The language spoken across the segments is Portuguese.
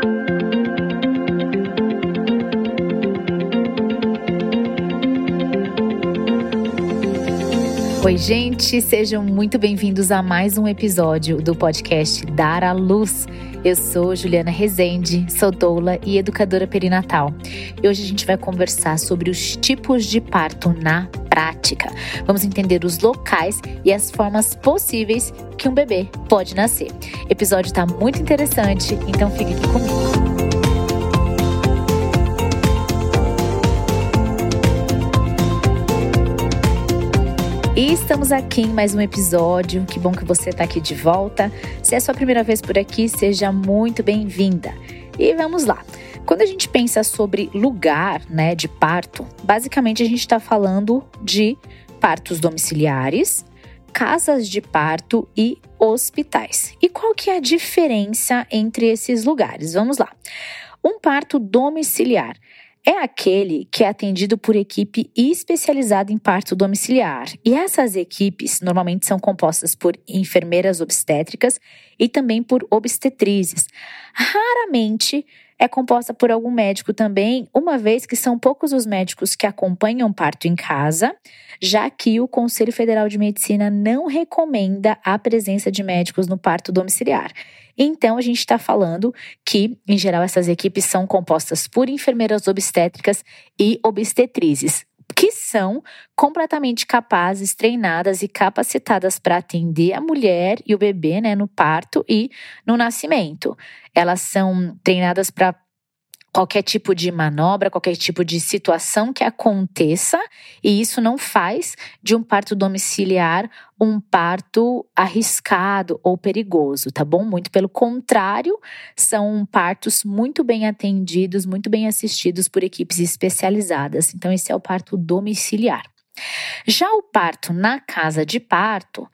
Thank you. Oi, gente, sejam muito bem-vindos a mais um episódio do podcast Dar à Luz. Eu sou Juliana Rezende, sou doula e educadora perinatal. E hoje a gente vai conversar sobre os tipos de parto na prática. Vamos entender os locais e as formas possíveis que um bebê pode nascer. O episódio está muito interessante, então fique aqui comigo. E estamos aqui em mais um episódio. Que bom que você está aqui de volta. Se é sua primeira vez por aqui, seja muito bem-vinda. E vamos lá. Quando a gente pensa sobre lugar né, de parto, basicamente a gente está falando de partos domiciliares, casas de parto e hospitais. E qual que é a diferença entre esses lugares? Vamos lá. Um parto domiciliar é aquele que é atendido por equipe especializada em parto domiciliar. E essas equipes normalmente são compostas por enfermeiras obstétricas e também por obstetrizes. Raramente é composta por algum médico também, uma vez que são poucos os médicos que acompanham parto em casa, já que o Conselho Federal de Medicina não recomenda a presença de médicos no parto domiciliar. Então, a gente está falando que, em geral, essas equipes são compostas por enfermeiras obstétricas e obstetrizes que são completamente capazes, treinadas e capacitadas para atender a mulher e o bebê né, no parto e no nascimento. Elas são treinadas para qualquer tipo de manobra, qualquer tipo de situação que aconteça, e isso não faz de um parto domiciliar um parto arriscado ou perigoso, tá bom? Muito pelo contrário, são partos muito bem atendidos, muito bem assistidos por equipes especializadas. Então, esse é o parto domiciliar. Já o parto na casa de parto,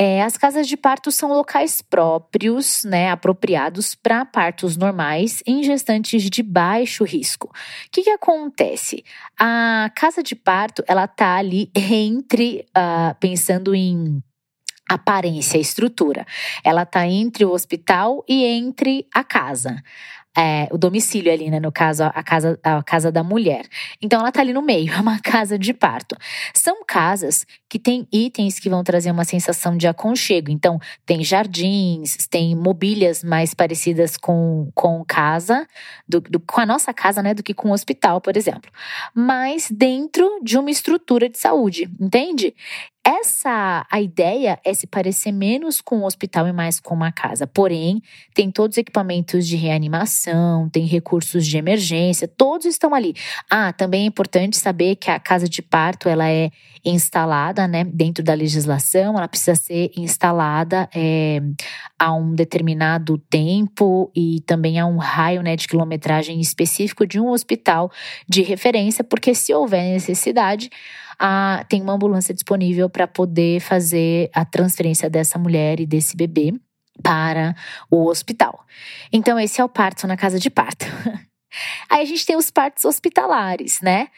é, as casas de parto são locais próprios, né, apropriados para partos normais em gestantes de baixo risco. O que, que acontece? A casa de parto, ela tá ali entre, uh, pensando em aparência, estrutura. Ela tá entre o hospital e entre a casa é, o domicílio ali, né? No caso, a casa, a casa da mulher. Então, ela tá ali no meio, é uma casa de parto. São casas que têm itens que vão trazer uma sensação de aconchego. Então, tem jardins, tem mobílias mais parecidas com, com casa, do, do, com a nossa casa, né? Do que com o hospital, por exemplo. Mas dentro de uma estrutura de saúde, entende? Essa a ideia é se parecer menos com um hospital e mais com uma casa. Porém, tem todos os equipamentos de reanimação, tem recursos de emergência, todos estão ali. Ah, também é importante saber que a casa de parto ela é instalada, né, dentro da legislação, ela precisa ser instalada é, a um determinado tempo e também a um raio, né, de quilometragem específico de um hospital de referência, porque se houver necessidade a, tem uma ambulância disponível para poder fazer a transferência dessa mulher e desse bebê para o hospital. Então, esse é o parto na casa de parto. Aí a gente tem os partos hospitalares, né?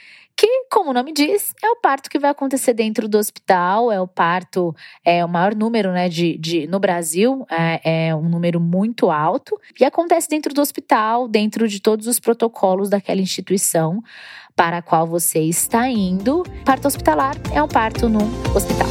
Que, como o nome diz, é o parto que vai acontecer dentro do hospital, é o parto, é o maior número, né, de, de no Brasil, é, é um número muito alto, e acontece dentro do hospital, dentro de todos os protocolos daquela instituição para a qual você está indo. Parto hospitalar é um parto no hospital.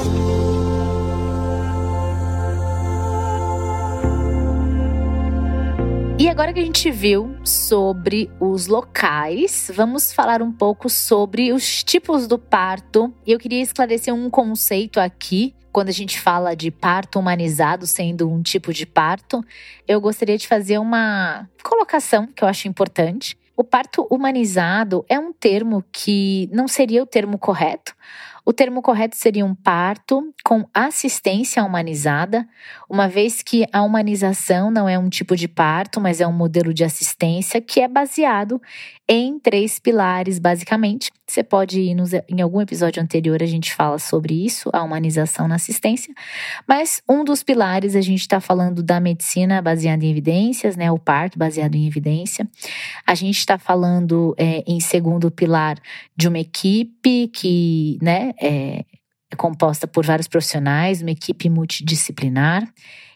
Agora que a gente viu sobre os locais, vamos falar um pouco sobre os tipos do parto. E eu queria esclarecer um conceito aqui. Quando a gente fala de parto humanizado sendo um tipo de parto, eu gostaria de fazer uma colocação que eu acho importante. O parto humanizado é um termo que não seria o termo correto, o termo correto seria um parto com assistência humanizada, uma vez que a humanização não é um tipo de parto, mas é um modelo de assistência que é baseado em três pilares, basicamente. Você pode ir nos, em algum episódio anterior, a gente fala sobre isso, a humanização na assistência, mas um dos pilares a gente está falando da medicina baseada em evidências, né? O parto baseado em evidência. A gente está falando é, em segundo pilar de uma equipe que, né, é, é composta por vários profissionais, uma equipe multidisciplinar.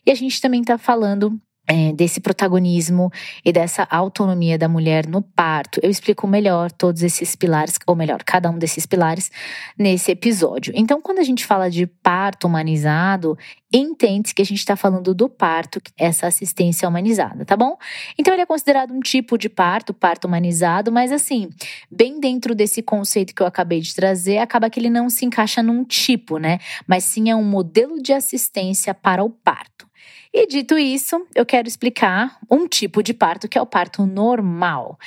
E a gente também está falando é, desse protagonismo e dessa autonomia da mulher no parto. Eu explico melhor todos esses pilares, ou melhor, cada um desses pilares nesse episódio. Então, quando a gente fala de parto humanizado, entende que a gente está falando do parto, essa assistência humanizada, tá bom? Então, ele é considerado um tipo de parto, parto humanizado, mas assim, bem dentro desse conceito que eu acabei de trazer, acaba que ele não se encaixa num tipo, né? Mas sim é um modelo de assistência para o parto. E dito isso, eu quero explicar um tipo de parto que é o parto normal.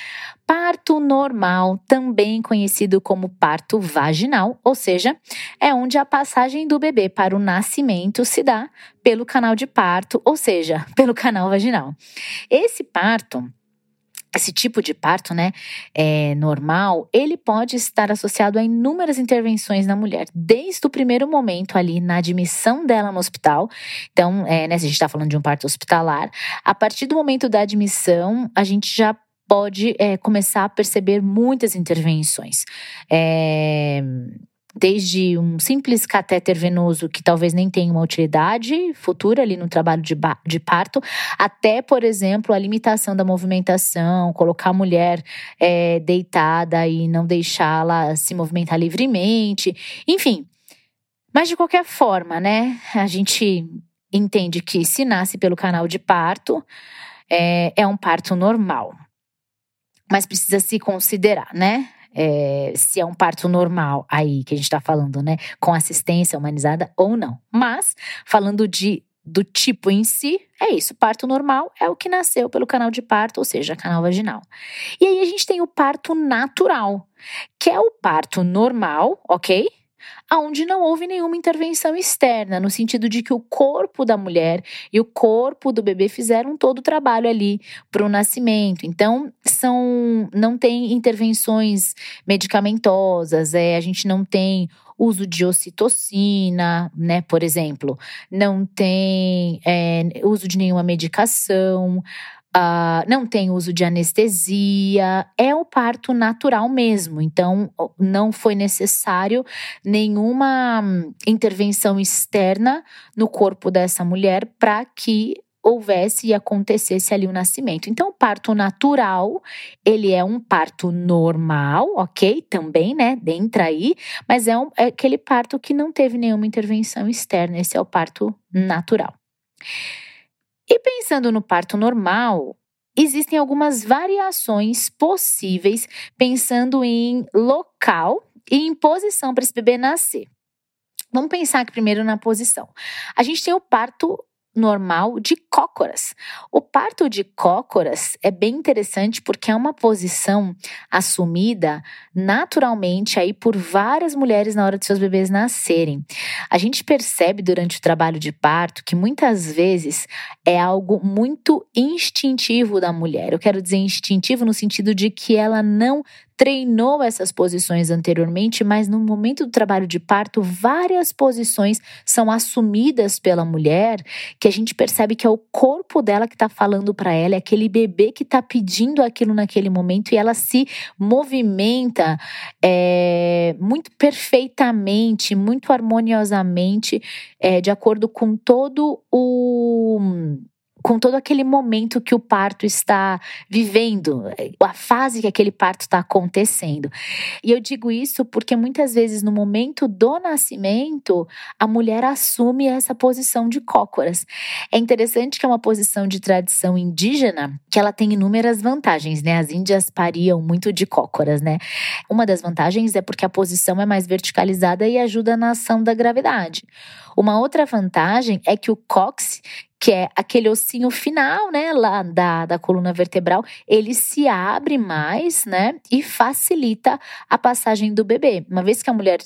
Parto normal, também conhecido como parto vaginal, ou seja, é onde a passagem do bebê para o nascimento se dá pelo canal de parto, ou seja, pelo canal vaginal. Esse parto esse tipo de parto, né, é, normal, ele pode estar associado a inúmeras intervenções na mulher, desde o primeiro momento ali na admissão dela no hospital. Então, é, né, se a gente está falando de um parto hospitalar, a partir do momento da admissão, a gente já pode é, começar a perceber muitas intervenções. É, desde um simples catéter venoso que talvez nem tenha uma utilidade futura ali no trabalho de, de parto, até, por exemplo, a limitação da movimentação, colocar a mulher é, deitada e não deixá-la se movimentar livremente, enfim. Mas de qualquer forma, né, a gente entende que se nasce pelo canal de parto, é, é um parto normal. Mas precisa se considerar, né? É, se é um parto normal aí que a gente está falando, né? Com assistência humanizada ou não. Mas, falando de do tipo em si, é isso. Parto normal é o que nasceu pelo canal de parto, ou seja, canal vaginal. E aí a gente tem o parto natural, que é o parto normal, ok? Aonde não houve nenhuma intervenção externa, no sentido de que o corpo da mulher e o corpo do bebê fizeram todo o trabalho ali para o nascimento. Então, são não tem intervenções medicamentosas, é, a gente não tem uso de ocitocina, né, por exemplo, não tem é, uso de nenhuma medicação. Uh, não tem uso de anestesia, é o parto natural mesmo. Então, não foi necessário nenhuma hum, intervenção externa no corpo dessa mulher para que houvesse e acontecesse ali o nascimento. Então, o parto natural, ele é um parto normal, ok? Também, né? Entra aí, mas é, um, é aquele parto que não teve nenhuma intervenção externa. Esse é o parto natural. E pensando no parto normal, existem algumas variações possíveis pensando em local e em posição para esse bebê nascer. Vamos pensar aqui primeiro na posição. A gente tem o parto normal de cócoras. O parto de cócoras é bem interessante porque é uma posição assumida naturalmente aí por várias mulheres na hora de seus bebês nascerem. A gente percebe durante o trabalho de parto que muitas vezes é algo muito instintivo da mulher. Eu quero dizer instintivo no sentido de que ela não treinou essas posições anteriormente, mas no momento do trabalho de parto, várias posições são assumidas pela mulher, que a gente percebe que é o corpo dela que está falando para ela, é aquele bebê que está pedindo aquilo naquele momento e ela se movimenta é, muito perfeitamente, muito harmoniosamente, é, de acordo com todo o com todo aquele momento que o parto está vivendo, a fase que aquele parto está acontecendo. E eu digo isso porque muitas vezes no momento do nascimento, a mulher assume essa posição de cócoras. É interessante que é uma posição de tradição indígena que ela tem inúmeras vantagens, né? As índias pariam muito de cócoras, né? Uma das vantagens é porque a posição é mais verticalizada e ajuda na ação da gravidade. Uma outra vantagem é que o cóccix, que é aquele ossinho final, né, lá da, da coluna vertebral, ele se abre mais, né, e facilita a passagem do bebê. Uma vez que a mulher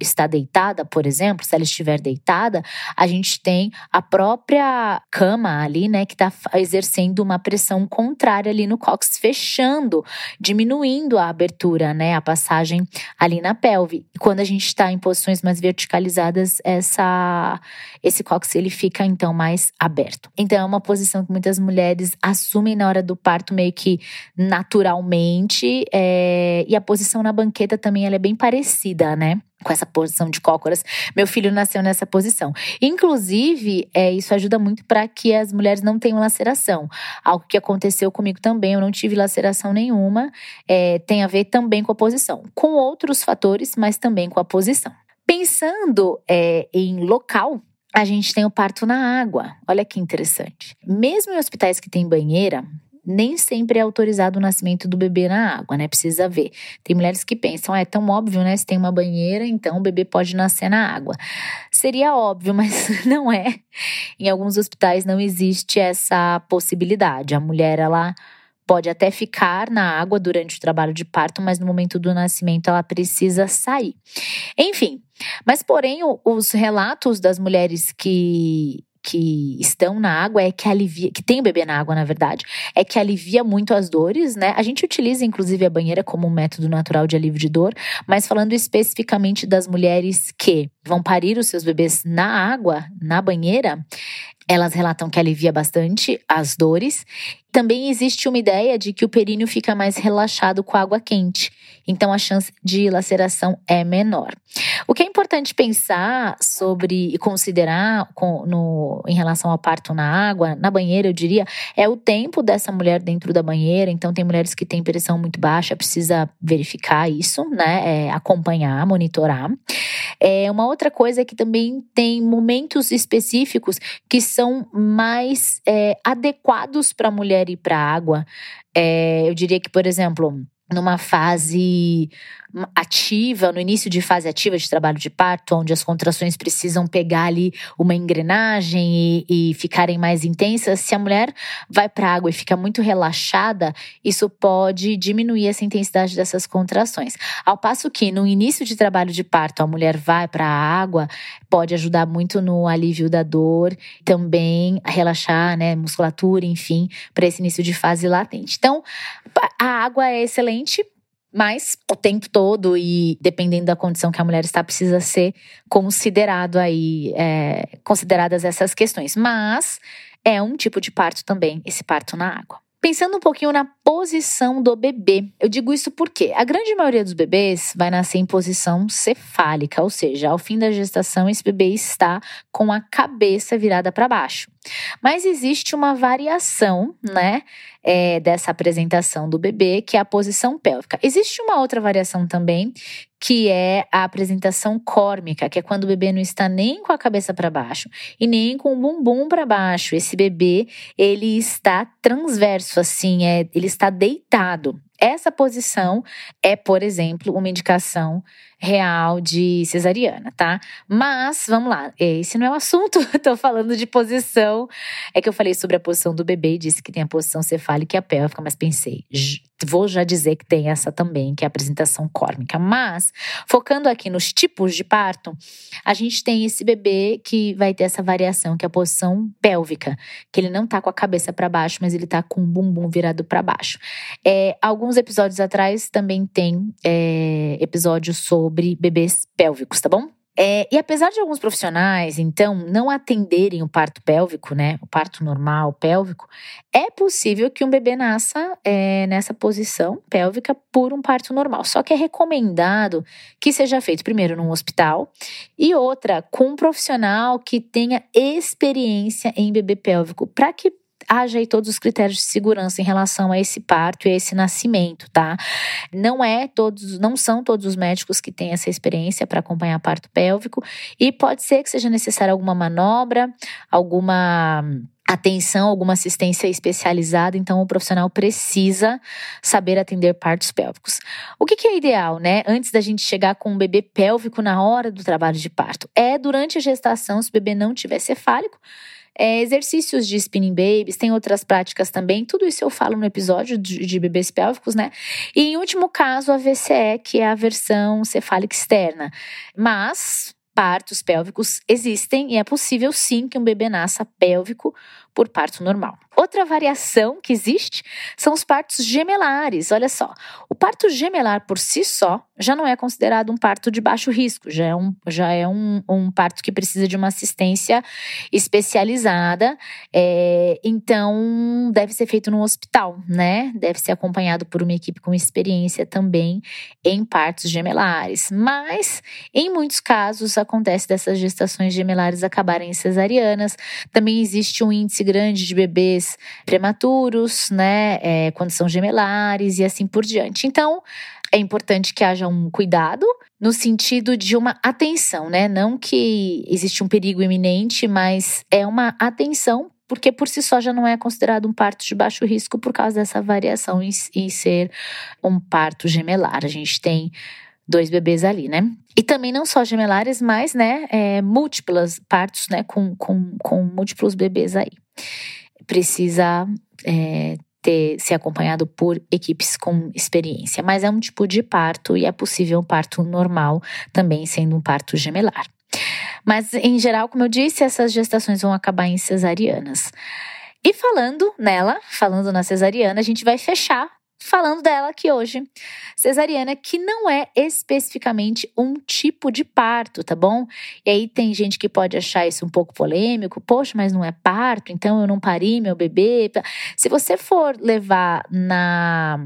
está deitada, por exemplo, se ela estiver deitada, a gente tem a própria cama ali, né, que está exercendo uma pressão contrária ali no cóccix, fechando, diminuindo a abertura, né, a passagem ali na pelve. E quando a gente está em posições mais verticalizadas, essa, esse cóccix ele fica então mais aberto. Então é uma posição que muitas mulheres assumem na hora do parto meio que naturalmente, é, e a posição na banqueta também ela é bem parecida, né? Né? com essa posição de cócoras. Meu filho nasceu nessa posição. Inclusive, é, isso ajuda muito para que as mulheres não tenham laceração. Algo que aconteceu comigo também, eu não tive laceração nenhuma. É, tem a ver também com a posição. Com outros fatores, mas também com a posição. Pensando é, em local, a gente tem o parto na água. Olha que interessante. Mesmo em hospitais que tem banheira, nem sempre é autorizado o nascimento do bebê na água, né? Precisa ver. Tem mulheres que pensam, ah, é tão óbvio, né? Se tem uma banheira, então o bebê pode nascer na água. Seria óbvio, mas não é. Em alguns hospitais não existe essa possibilidade. A mulher, ela pode até ficar na água durante o trabalho de parto, mas no momento do nascimento ela precisa sair. Enfim, mas porém os relatos das mulheres que que estão na água é que alivia, que tem o bebê na água, na verdade, é que alivia muito as dores, né? A gente utiliza inclusive a banheira como um método natural de alívio de dor, mas falando especificamente das mulheres que vão parir os seus bebês na água, na banheira, elas relatam que alivia bastante as dores. Também existe uma ideia de que o períneo fica mais relaxado com a água quente, então a chance de laceração é menor. O que é importante pensar sobre e considerar com, no, em relação ao parto na água, na banheira, eu diria, é o tempo dessa mulher dentro da banheira. Então, tem mulheres que têm pressão muito baixa, precisa verificar isso, né? É, acompanhar, monitorar. É, uma outra coisa é que também tem momentos específicos que são mais é, adequados para a mulher ir para a água. É, eu diria que, por exemplo, numa fase ativa, no início de fase ativa de trabalho de parto, onde as contrações precisam pegar ali uma engrenagem e, e ficarem mais intensas, se a mulher vai para água e fica muito relaxada, isso pode diminuir essa intensidade dessas contrações. Ao passo que no início de trabalho de parto, a mulher vai para a água, pode ajudar muito no alívio da dor, também a relaxar, né, musculatura, enfim, para esse início de fase latente. Então, a água é excelente mas o tempo todo e dependendo da condição que a mulher está, precisa ser considerado aí, é, consideradas essas questões. Mas é um tipo de parto também, esse parto na água. Pensando um pouquinho na posição do bebê. Eu digo isso porque a grande maioria dos bebês vai nascer em posição cefálica, ou seja, ao fim da gestação, esse bebê está com a cabeça virada para baixo. Mas existe uma variação, né, é, dessa apresentação do bebê, que é a posição pélvica. Existe uma outra variação também, que é a apresentação córmica, que é quando o bebê não está nem com a cabeça para baixo e nem com o bumbum para baixo. Esse bebê, ele está transverso, assim, é, ele está deitado. Essa posição é, por exemplo, uma indicação real de cesariana, tá? Mas, vamos lá, esse não é o assunto, tô falando de posição. É que eu falei sobre a posição do bebê e disse que tem a posição cefálica e a pélvica, mas pensei, vou já dizer que tem essa também, que é a apresentação córmica. Mas, focando aqui nos tipos de parto, a gente tem esse bebê que vai ter essa variação, que é a posição pélvica, que ele não tá com a cabeça para baixo, mas ele tá com o bumbum virado para baixo. É, alguns episódios atrás também tem é, episódios sobre bebês pélvicos, tá bom? É, e apesar de alguns profissionais, então, não atenderem o parto pélvico, né, o parto normal pélvico, é possível que um bebê nasça é, nessa posição pélvica por um parto normal. Só que é recomendado que seja feito primeiro num hospital e outra com um profissional que tenha experiência em bebê pélvico, para que haja aí todos os critérios de segurança em relação a esse parto e a esse nascimento, tá? Não é todos, não são todos os médicos que têm essa experiência para acompanhar parto pélvico e pode ser que seja necessária alguma manobra, alguma atenção, alguma assistência especializada, então o profissional precisa saber atender partos pélvicos. O que, que, é ideal, né? Antes da gente chegar com um bebê pélvico na hora do trabalho de parto, é durante a gestação, se o bebê não tiver cefálico, é, exercícios de spinning babies, tem outras práticas também. Tudo isso eu falo no episódio de, de bebês pélvicos, né? E em último caso, a VCE, que é a versão cefálica externa. Mas partos pélvicos existem e é possível sim que um bebê nasça pélvico por parto normal. Outra variação que existe são os partos gemelares. Olha só, o parto gemelar por si só já não é considerado um parto de baixo risco, já é um, já é um, um parto que precisa de uma assistência especializada, é, então deve ser feito no hospital, né? Deve ser acompanhado por uma equipe com experiência também em partos gemelares. Mas, em muitos casos, acontece dessas gestações gemelares acabarem em cesarianas. Também existe um índice grande de bebês prematuros, né? É, quando são gemelares e assim por diante. Então, é importante que haja um cuidado no sentido de uma atenção, né? Não que existe um perigo iminente, mas é uma atenção porque por si só já não é considerado um parto de baixo risco por causa dessa variação em, em ser um parto gemelar. A gente tem dois bebês ali, né? E também não só gemelares, mas, né, é, múltiplas partos, né, com, com, com múltiplos bebês aí. Precisa é, ter ser acompanhado por equipes com experiência, mas é um tipo de parto e é possível um parto normal também sendo um parto gemelar. Mas em geral, como eu disse, essas gestações vão acabar em cesarianas. E falando nela, falando na cesariana, a gente vai fechar falando dela aqui hoje. Cesariana, que não é especificamente um tipo de parto, tá bom? E aí tem gente que pode achar isso um pouco polêmico. Poxa, mas não é parto, então eu não pari meu bebê. Se você for levar na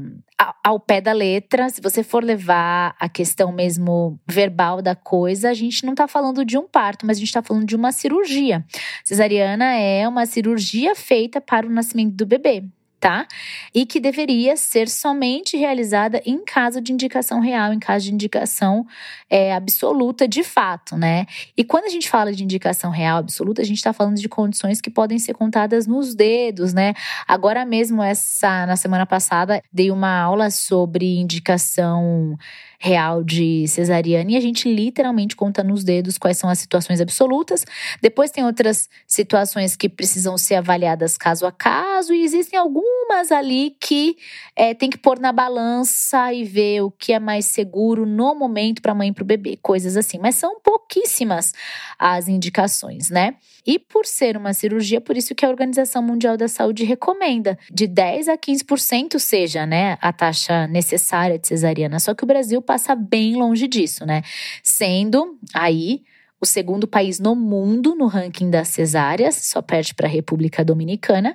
ao pé da letra, se você for levar a questão mesmo verbal da coisa, a gente não está falando de um parto, mas a gente está falando de uma cirurgia. Cesariana é uma cirurgia feita para o nascimento do bebê tá? E que deveria ser somente realizada em caso de indicação real, em caso de indicação é, absoluta de fato, né? E quando a gente fala de indicação real absoluta, a gente está falando de condições que podem ser contadas nos dedos, né? Agora mesmo, essa na semana passada, dei uma aula sobre indicação real de cesariana e a gente literalmente conta nos dedos quais são as situações absolutas. Depois tem outras situações que precisam ser avaliadas caso a caso e existem algumas ali que é, tem que pôr na balança e ver o que é mais seguro no momento para a mãe e para o bebê, coisas assim. Mas são pouquíssimas as indicações, né? E por ser uma cirurgia, por isso que a Organização Mundial da Saúde recomenda de 10 a 15% seja, né, a taxa necessária de cesariana. Só que o Brasil passa bem longe disso, né? Sendo aí o segundo país no mundo no ranking das cesáreas, só perde para a República Dominicana.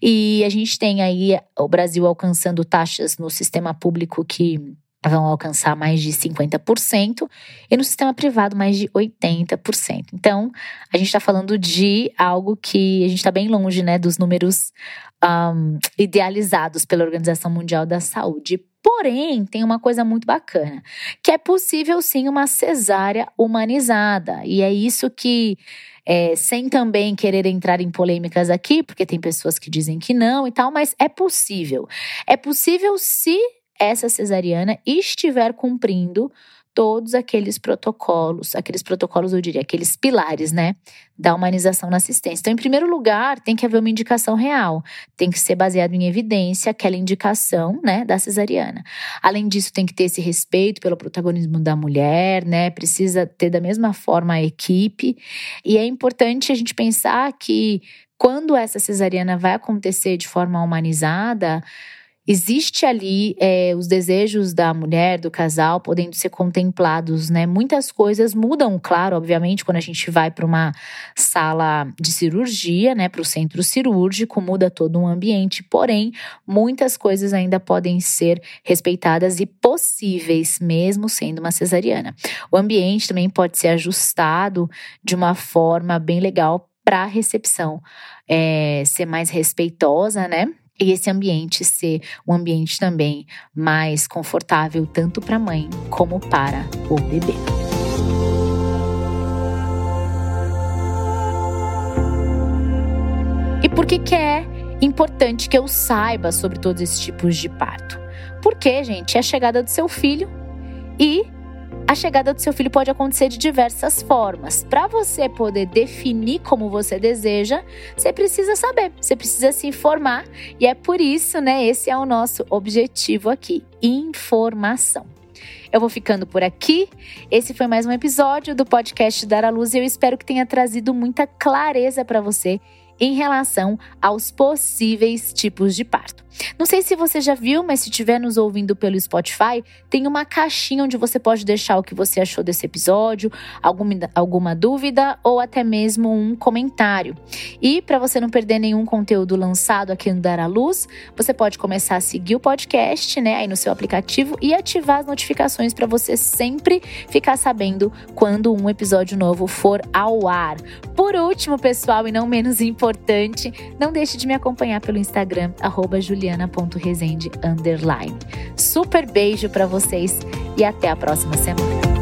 E a gente tem aí o Brasil alcançando taxas no sistema público que vão alcançar mais de 50% e no sistema privado mais de 80%. Então, a gente está falando de algo que a gente está bem longe né, dos números um, idealizados pela Organização Mundial da Saúde. Porém, tem uma coisa muito bacana, que é possível sim uma cesárea humanizada. E é isso que, é, sem também querer entrar em polêmicas aqui, porque tem pessoas que dizem que não e tal, mas é possível. É possível se essa cesariana estiver cumprindo todos aqueles protocolos, aqueles protocolos, eu diria, aqueles pilares, né, da humanização na assistência. Então, em primeiro lugar, tem que haver uma indicação real, tem que ser baseado em evidência aquela indicação, né, da cesariana. Além disso, tem que ter esse respeito pelo protagonismo da mulher, né, precisa ter da mesma forma a equipe, e é importante a gente pensar que quando essa cesariana vai acontecer de forma humanizada, existe ali é, os desejos da mulher, do casal, podendo ser contemplados, né? Muitas coisas mudam, claro, obviamente, quando a gente vai para uma sala de cirurgia, né? Para o centro cirúrgico, muda todo um ambiente, porém, muitas coisas ainda podem ser respeitadas e possíveis, mesmo sendo uma cesariana. O ambiente também pode ser ajustado de uma forma bem legal para a recepção é, ser mais respeitosa, né? E esse ambiente ser um ambiente também mais confortável tanto para a mãe como para o bebê. E por que, que é importante que eu saiba sobre todos esses tipos de parto? Porque, gente, é a chegada do seu filho e a chegada do seu filho pode acontecer de diversas formas. Para você poder definir como você deseja, você precisa saber, você precisa se informar, e é por isso, né, esse é o nosso objetivo aqui, informação. Eu vou ficando por aqui. Esse foi mais um episódio do podcast Dar à Luz e eu espero que tenha trazido muita clareza para você em relação aos possíveis tipos de parto. Não sei se você já viu, mas se estiver nos ouvindo pelo Spotify, tem uma caixinha onde você pode deixar o que você achou desse episódio, alguma, alguma dúvida ou até mesmo um comentário. E para você não perder nenhum conteúdo lançado aqui no Dar à Luz, você pode começar a seguir o podcast, né, aí no seu aplicativo e ativar as notificações para você sempre ficar sabendo quando um episódio novo for ao ar. Por último, pessoal, e não menos importante, não deixe de me acompanhar pelo Instagram, juliana.resende. Super beijo para vocês e até a próxima semana.